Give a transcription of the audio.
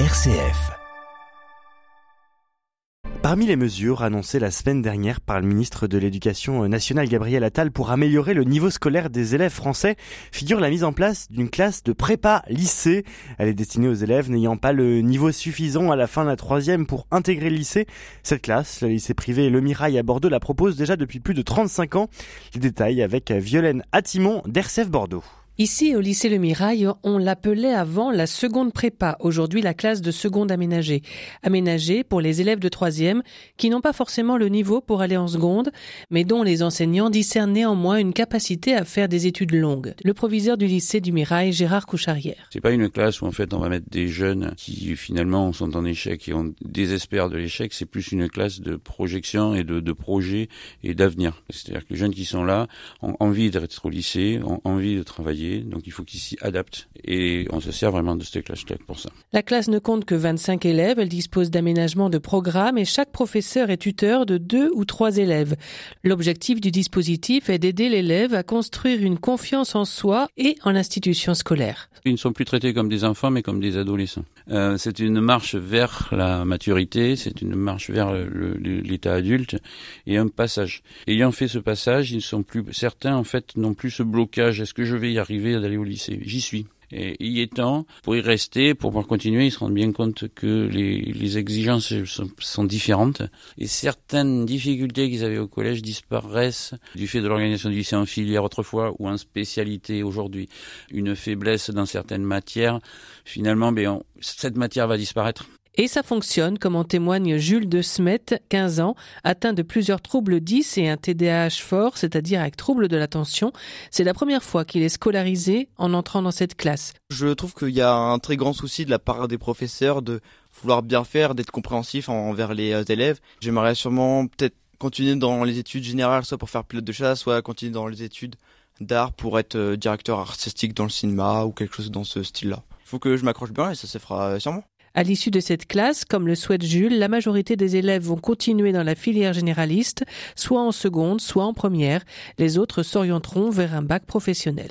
RCF. Parmi les mesures annoncées la semaine dernière par le ministre de l'Éducation nationale Gabriel Attal pour améliorer le niveau scolaire des élèves français figure la mise en place d'une classe de prépa lycée. Elle est destinée aux élèves n'ayant pas le niveau suffisant à la fin de la troisième pour intégrer le lycée. Cette classe, le lycée privé Le Mirail à Bordeaux la propose déjà depuis plus de 35 ans. Les détails avec Violaine Attimon d'RCF Bordeaux. Ici, au lycée Le Mirail, on l'appelait avant la seconde prépa, aujourd'hui la classe de seconde aménagée. Aménagée pour les élèves de troisième qui n'ont pas forcément le niveau pour aller en seconde, mais dont les enseignants discernent néanmoins une capacité à faire des études longues. Le proviseur du lycée du Mirail, Gérard Coucharière. C'est pas une classe où en fait on va mettre des jeunes qui finalement sont en échec et on désespère de l'échec, c'est plus une classe de projection et de, de projet et d'avenir. C'est-à-dire que les jeunes qui sont là ont envie d'être au lycée, ont envie de travailler donc il faut qu'ils s'y adaptent. Et on se sert vraiment de cette classe pour ça. La classe ne compte que 25 élèves, elle dispose d'aménagements de programmes et chaque professeur est tuteur de deux ou trois élèves. L'objectif du dispositif est d'aider l'élève à construire une confiance en soi et en l'institution scolaire. Ils ne sont plus traités comme des enfants mais comme des adolescents. Euh, c'est une marche vers la maturité, c'est une marche vers l'état adulte et un passage. Ayant fait ce passage, ils sont plus certains en fait n'ont plus ce blocage. Est-ce que je vais y arriver d'aller au lycée? J'y suis. Et y étant, pour y rester, pour pouvoir continuer, ils se rendent bien compte que les, les exigences sont, sont, différentes. Et certaines difficultés qu'ils avaient au collège disparaissent du fait de l'organisation du lycée en filière autrefois ou en spécialité aujourd'hui. Une faiblesse dans certaines matières, finalement, ben, cette matière va disparaître. Et ça fonctionne, comme en témoigne Jules de Smet, 15 ans, atteint de plusieurs troubles 10 et un TDAH fort, c'est-à-dire avec trouble de l'attention. C'est la première fois qu'il est scolarisé en entrant dans cette classe. Je trouve qu'il y a un très grand souci de la part des professeurs de vouloir bien faire, d'être compréhensif envers les euh, élèves. J'aimerais sûrement peut-être continuer dans les études générales, soit pour faire pilote de chasse, soit continuer dans les études d'art pour être euh, directeur artistique dans le cinéma ou quelque chose dans ce style-là. Il faut que je m'accroche bien et ça se fera euh, sûrement. À l'issue de cette classe, comme le souhaite Jules, la majorité des élèves vont continuer dans la filière généraliste, soit en seconde, soit en première. Les autres s'orienteront vers un bac professionnel.